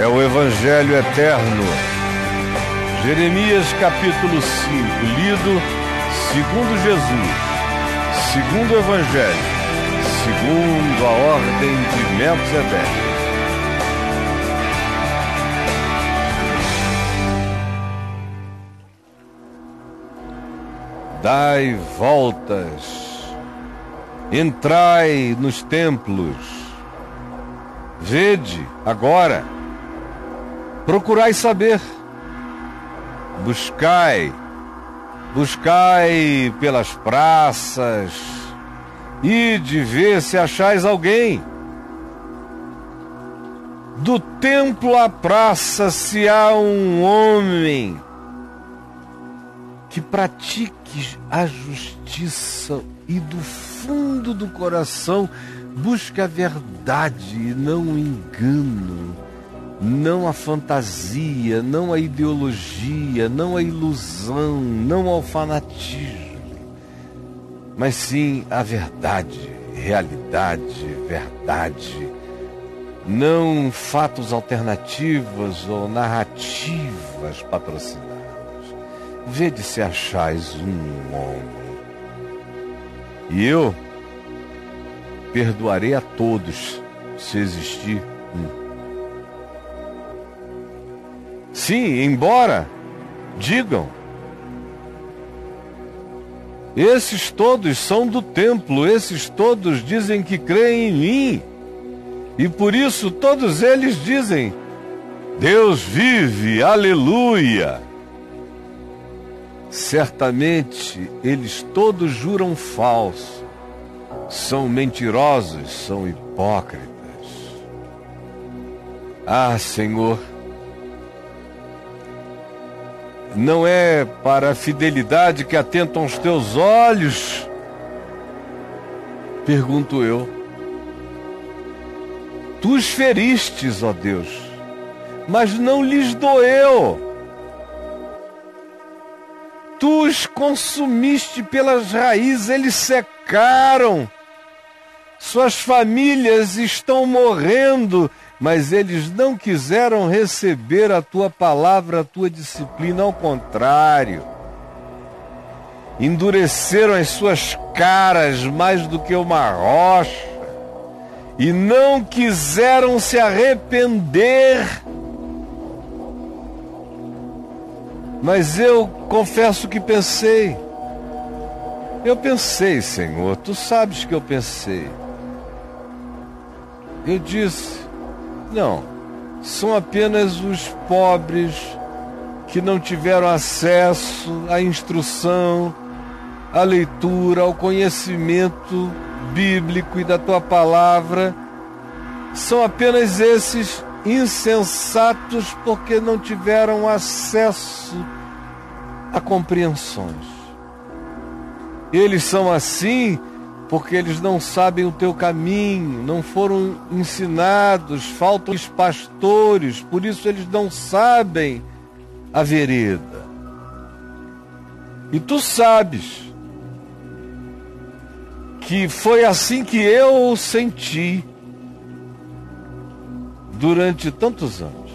é o Evangelho eterno. Jeremias capítulo 5, lido segundo Jesus, segundo o Evangelho, segundo a ordem de Melquisedeque. Dai voltas, entrai nos templos, vede agora, procurai saber, buscai, buscai pelas praças, e de ver se achais alguém. Do templo à praça, se há um homem que pratique a justiça e do fundo do coração busque a verdade e não o engano, não a fantasia, não a ideologia, não a ilusão, não ao fanatismo, mas sim a verdade, realidade, verdade, não fatos alternativos ou narrativas patrocinadas vede se achais um homem. E eu perdoarei a todos, se existir um. Sim, embora digam, esses todos são do templo, esses todos dizem que creem em mim. E por isso todos eles dizem: Deus vive, aleluia. Certamente eles todos juram falso, são mentirosos, são hipócritas. Ah, Senhor, não é para a fidelidade que atentam os teus olhos? Pergunto eu. Tu os feristes, ó Deus, mas não lhes doeu tu os consumiste pelas raízes, eles secaram. Suas famílias estão morrendo, mas eles não quiseram receber a tua palavra, a tua disciplina, ao contrário. Endureceram as suas caras mais do que uma rocha e não quiseram se arrepender Mas eu confesso que pensei. Eu pensei, Senhor, tu sabes que eu pensei. Eu disse: não, são apenas os pobres que não tiveram acesso à instrução, à leitura, ao conhecimento bíblico e da tua palavra. São apenas esses insensatos porque não tiveram acesso a compreensões. Eles são assim porque eles não sabem o teu caminho, não foram ensinados, faltam os pastores, por isso eles não sabem a vereda. E tu sabes que foi assim que eu senti durante tantos anos.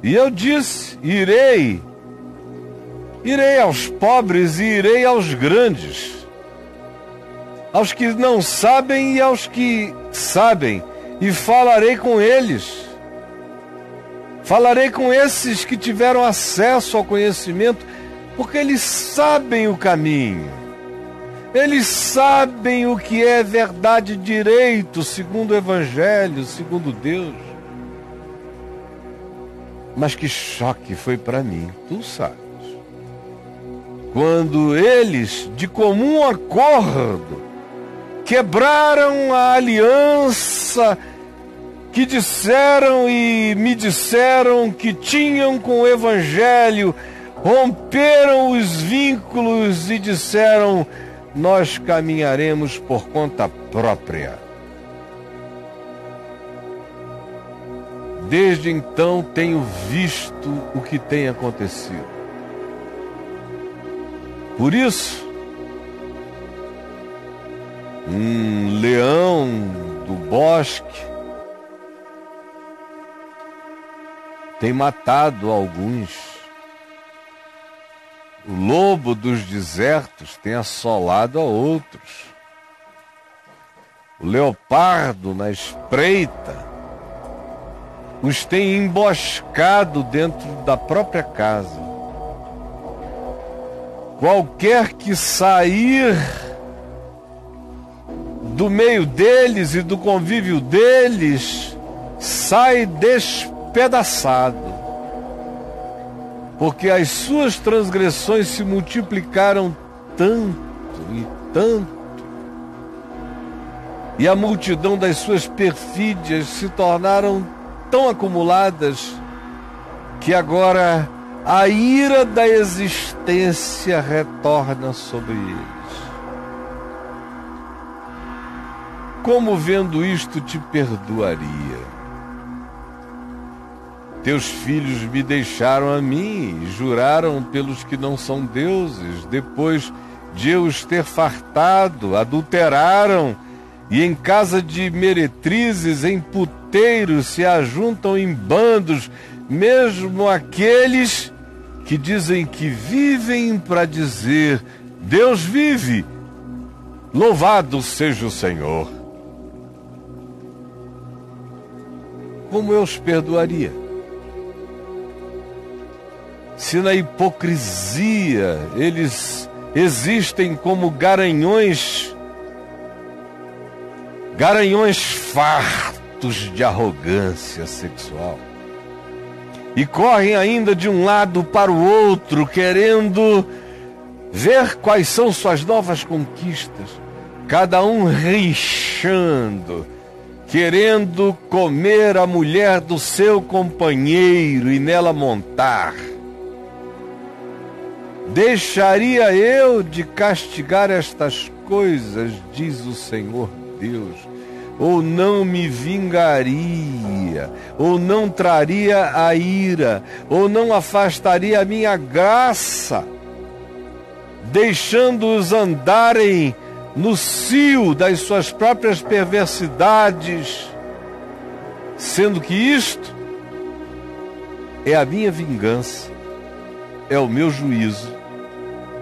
E eu disse: irei, irei aos pobres e irei aos grandes, aos que não sabem e aos que sabem, e falarei com eles. Falarei com esses que tiveram acesso ao conhecimento, porque eles sabem o caminho. Eles sabem o que é verdade direito, segundo o Evangelho, segundo Deus. Mas que choque foi para mim, tu sabes. Quando eles, de comum acordo, quebraram a aliança que disseram e me disseram que tinham com o Evangelho, romperam os vínculos e disseram: nós caminharemos por conta própria. Desde então tenho visto o que tem acontecido. Por isso, um leão do bosque tem matado alguns. O lobo dos desertos tem assolado a outros. O leopardo na espreita os tem emboscado dentro da própria casa. Qualquer que sair do meio deles e do convívio deles sai despedaçado, porque as suas transgressões se multiplicaram tanto e tanto, e a multidão das suas perfídias se tornaram tão acumuladas que agora a ira da existência retorna sobre eles. Como vendo isto te perdoaria? Teus filhos me deixaram a mim e juraram pelos que não são deuses, depois de eu os ter fartado, adulteraram e em casa de meretrizes, em puteiros, se ajuntam em bandos, mesmo aqueles que dizem que vivem para dizer: Deus vive, louvado seja o Senhor. Como eu os perdoaria? Se na hipocrisia eles existem como garanhões garanhões fartos de arrogância sexual. E correm ainda de um lado para o outro, querendo ver quais são suas novas conquistas, cada um rinchando, querendo comer a mulher do seu companheiro e nela montar. Deixaria eu de castigar estas coisas, diz o Senhor Deus, ou não me vingaria, ou não traria a ira, ou não afastaria a minha graça, deixando-os andarem no cio das suas próprias perversidades, sendo que isto é a minha vingança, é o meu juízo,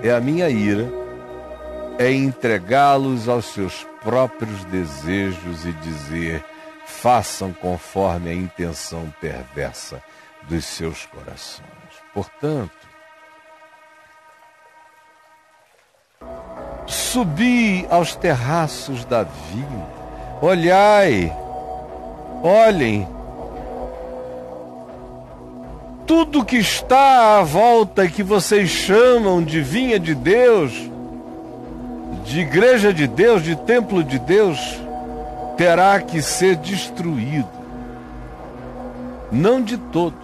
é a minha ira, é entregá-los aos seus próprios desejos e dizer: façam conforme a intenção perversa dos seus corações. Portanto, subi aos terraços da vinha, olhai, olhem, tudo que está à volta que vocês chamam de vinha de Deus, de igreja de Deus, de templo de Deus, terá que ser destruído. Não de todo,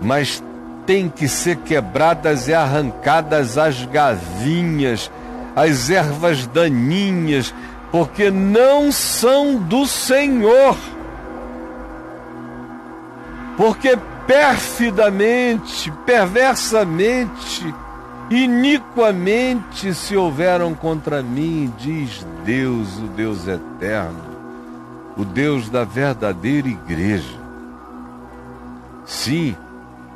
mas tem que ser quebradas e arrancadas as gavinhas, as ervas daninhas, porque não são do Senhor. Porque perfidamente, perversamente, Iniquamente se houveram contra mim, diz Deus, o Deus eterno, o Deus da verdadeira igreja. Sim,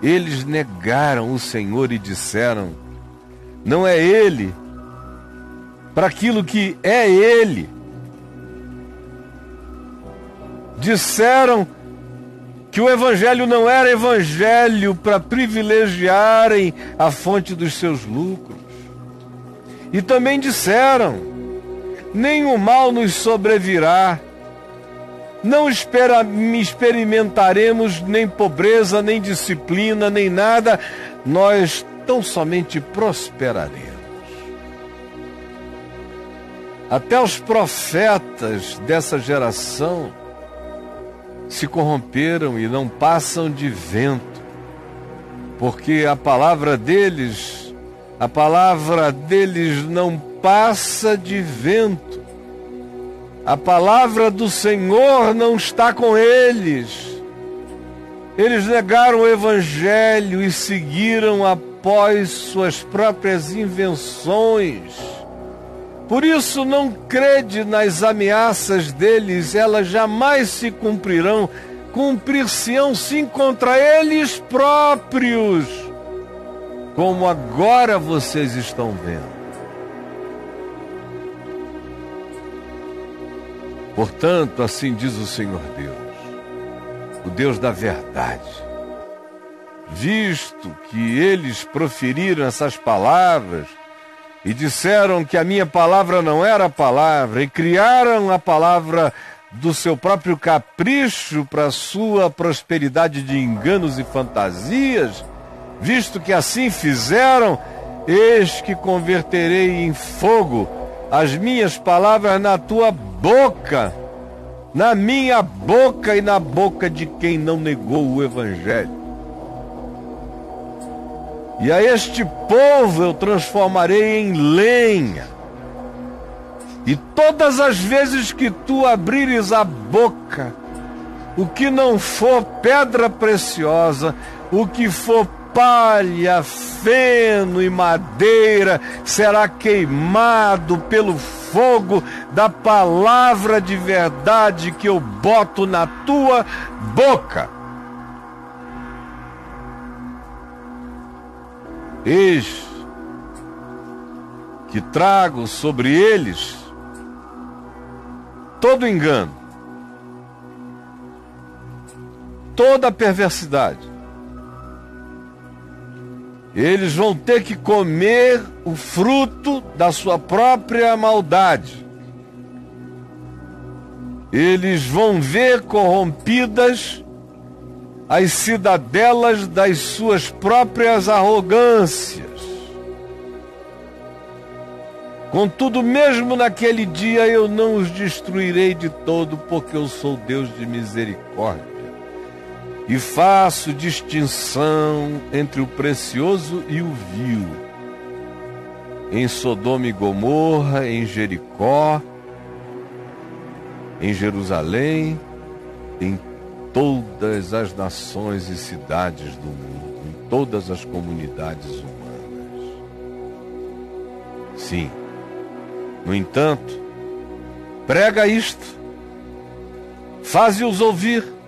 eles negaram o Senhor e disseram: não é Ele, para aquilo que é Ele. Disseram que o evangelho não era evangelho para privilegiarem a fonte dos seus lucros. E também disseram: nenhum mal nos sobrevirá, não espera, experimentaremos nem pobreza, nem disciplina, nem nada, nós tão somente prosperaremos. Até os profetas dessa geração se corromperam e não passam de vento, porque a palavra deles, a palavra deles não passa de vento. A palavra do Senhor não está com eles. Eles negaram o evangelho e seguiram após suas próprias invenções por isso não crede nas ameaças deles, elas jamais se cumprirão, cumprir-se-ão sim contra eles próprios, como agora vocês estão vendo. Portanto, assim diz o Senhor Deus, o Deus da verdade, visto que eles proferiram essas palavras e disseram que a minha palavra não era palavra e criaram a palavra do seu próprio capricho para sua prosperidade de enganos e fantasias, visto que assim fizeram, eis que converterei em fogo as minhas palavras na tua boca, na minha boca e na boca de quem não negou o Evangelho. E a este povo eu transformarei em lenha e todas as vezes que tu abrires a boca, o que não for pedra preciosa, o que for palha, feno e madeira será queimado pelo fogo da palavra de verdade que eu boto na tua boca. Eis que trago sobre eles todo engano, toda perversidade. Eles vão ter que comer o fruto da sua própria maldade. Eles vão ver corrompidas as cidadelas das suas próprias arrogâncias. Contudo, mesmo naquele dia eu não os destruirei de todo, porque eu sou Deus de misericórdia. E faço distinção entre o precioso e o vil. Em Sodoma e Gomorra, em Jericó, em Jerusalém, em todas as nações e cidades do mundo, em todas as comunidades humanas. Sim, no entanto, prega isto, faze-os ouvir,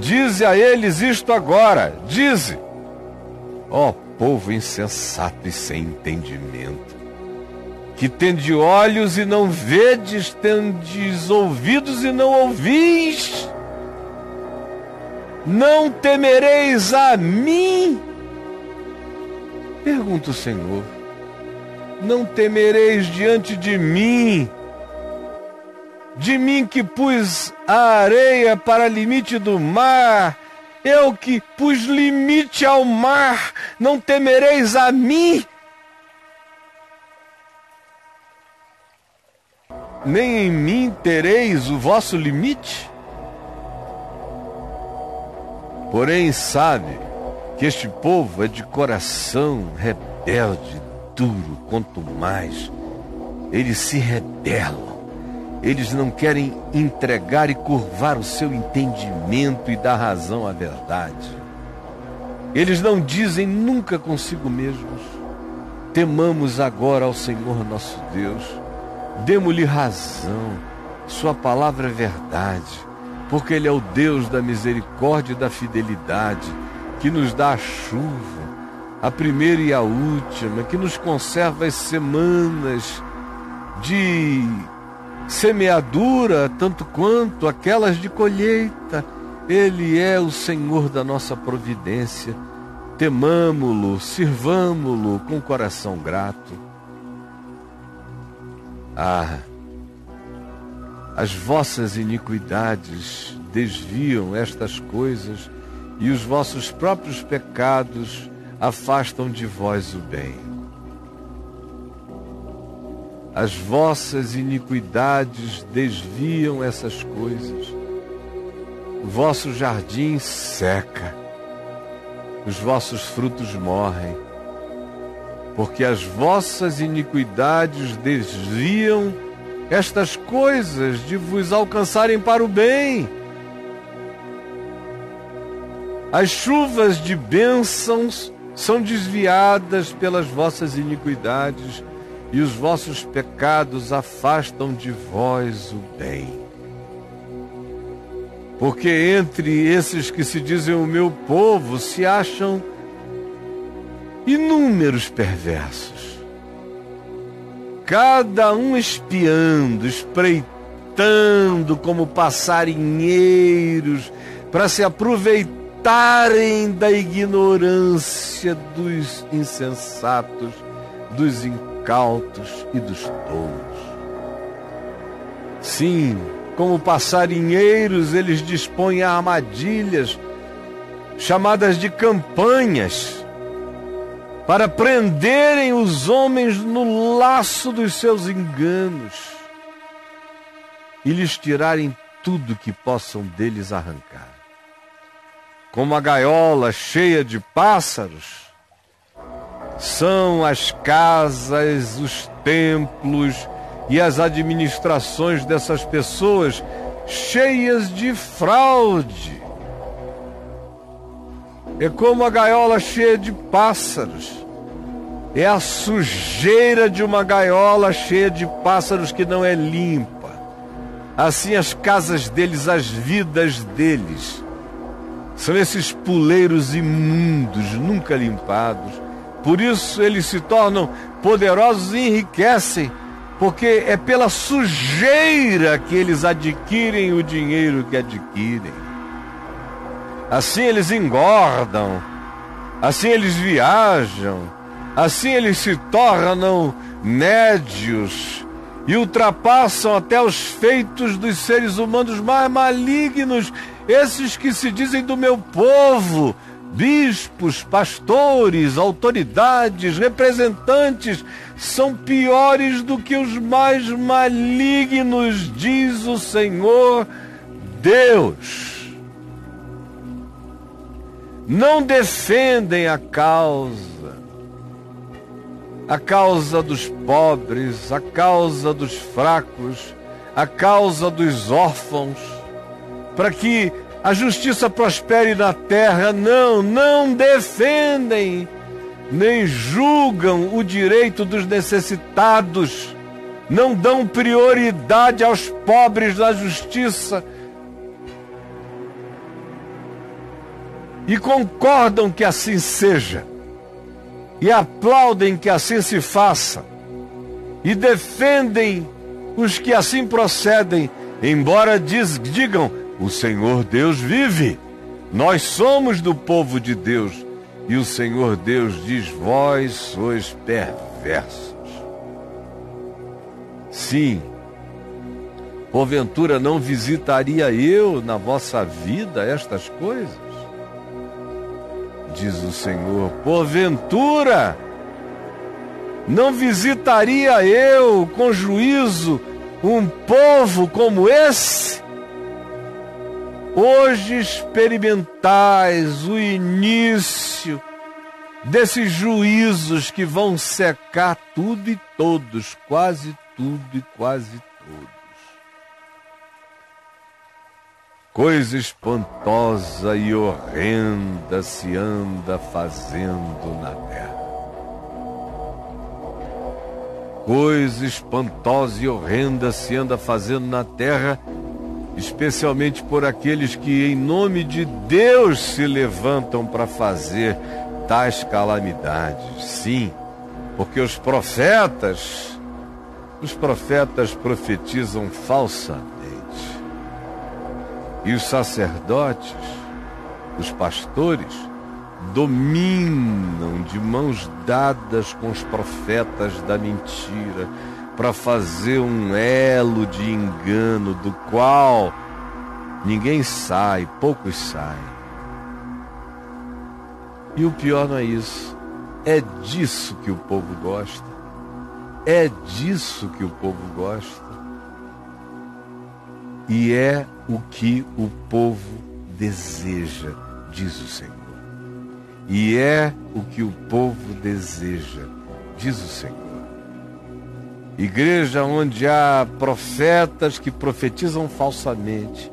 dize a eles isto agora, dize, ó oh, povo insensato e sem entendimento, que tende olhos e não vedes, tendes ouvidos e não ouvis, não temereis a mim? Pergunta o Senhor não temereis diante de mim, de mim que pus a areia para limite do mar, eu que pus limite ao mar, não temereis a mim? Nem em mim tereis o vosso limite? Porém, sabe que este povo é de coração rebelde, duro, quanto mais eles se rebelam. Eles não querem entregar e curvar o seu entendimento e dar razão à verdade. Eles não dizem nunca consigo mesmos: temamos agora ao Senhor nosso Deus, demos-lhe razão, Sua palavra é verdade, porque Ele é o Deus da misericórdia e da fidelidade, que nos dá a chuva a primeira e a última, que nos conserva as semanas de semeadura, tanto quanto aquelas de colheita. Ele é o Senhor da nossa providência. Temamo-lo, sirvamo-lo com coração grato. Ah, as vossas iniquidades desviam estas coisas e os vossos próprios pecados afastam de vós o bem. As vossas iniquidades desviam essas coisas. O vosso jardim seca, os vossos frutos morrem, porque as vossas iniquidades desviam estas coisas de vos alcançarem para o bem. As chuvas de bênçãos são desviadas pelas vossas iniquidades, e os vossos pecados afastam de vós o bem. Porque entre esses que se dizem o meu povo se acham inúmeros perversos, cada um espiando, espreitando como passarinheiros para se aproveitarem da ignorância dos insensatos, dos incautos e dos tolos. Sim, como passarinheiros, eles dispõem armadilhas chamadas de campanhas para prenderem os homens no laço dos seus enganos e lhes tirarem tudo que possam deles arrancar. Como a gaiola cheia de pássaros, são as casas, os templos e as administrações dessas pessoas cheias de fraude. É como a gaiola cheia de pássaros. É a sujeira de uma gaiola cheia de pássaros que não é limpa. Assim as casas deles, as vidas deles. São esses puleiros imundos, nunca limpados. Por isso eles se tornam poderosos e enriquecem porque é pela sujeira que eles adquirem o dinheiro que adquirem. Assim eles engordam, assim eles viajam, assim eles se tornam médios e ultrapassam até os feitos dos seres humanos mais malignos, esses que se dizem do meu povo, bispos, pastores, autoridades, representantes, são piores do que os mais malignos, diz o Senhor Deus. Não defendem a causa, a causa dos pobres, a causa dos fracos, a causa dos órfãos, para que a justiça prospere na terra. Não, não defendem, nem julgam o direito dos necessitados, não dão prioridade aos pobres na justiça. E concordam que assim seja, e aplaudem que assim se faça, e defendem os que assim procedem, embora diz, digam o Senhor Deus vive. Nós somos do povo de Deus. E o Senhor Deus diz: Vós sois perversos. Sim, porventura não visitaria eu na vossa vida estas coisas? Diz o Senhor: Porventura não visitaria eu com juízo um povo como esse? Hoje experimentais o início desses juízos que vão secar tudo e todos, quase tudo e quase todos. Coisa espantosa e horrenda se anda fazendo na terra. Coisa espantosa e horrenda se anda fazendo na terra especialmente por aqueles que, em nome de Deus, se levantam para fazer tais calamidades. Sim, porque os profetas, os profetas profetizam falsamente. E os sacerdotes, os pastores, dominam de mãos dadas com os profetas da mentira para fazer um elo de engano do qual ninguém sai, poucos saem. E o pior não é isso. É disso que o povo gosta. É disso que o povo gosta. E é o que o povo deseja, diz o Senhor. E é o que o povo deseja, diz o Senhor. Igreja onde há profetas que profetizam falsamente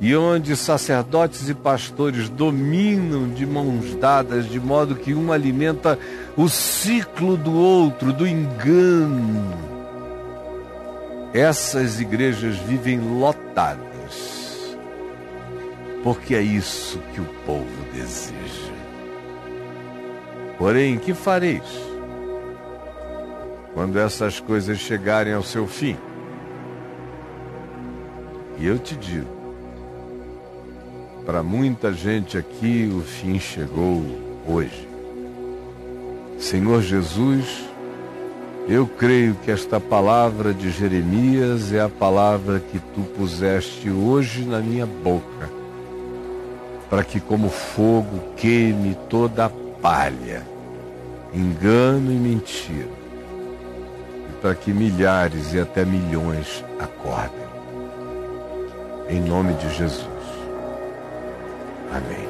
e onde sacerdotes e pastores dominam de mãos dadas, de modo que um alimenta o ciclo do outro, do engano. Essas igrejas vivem lotadas. porque é isso que o povo deseja. Porém, que fareis quando essas coisas chegarem ao seu fim? E eu te digo, para muita gente aqui o fim chegou hoje. Senhor Jesus, eu creio que esta palavra de Jeremias é a palavra que tu puseste hoje na minha boca, para que, como fogo, queime toda a palha, engano e mentira, para que milhares e até milhões acordem. Em nome de Jesus. Amém.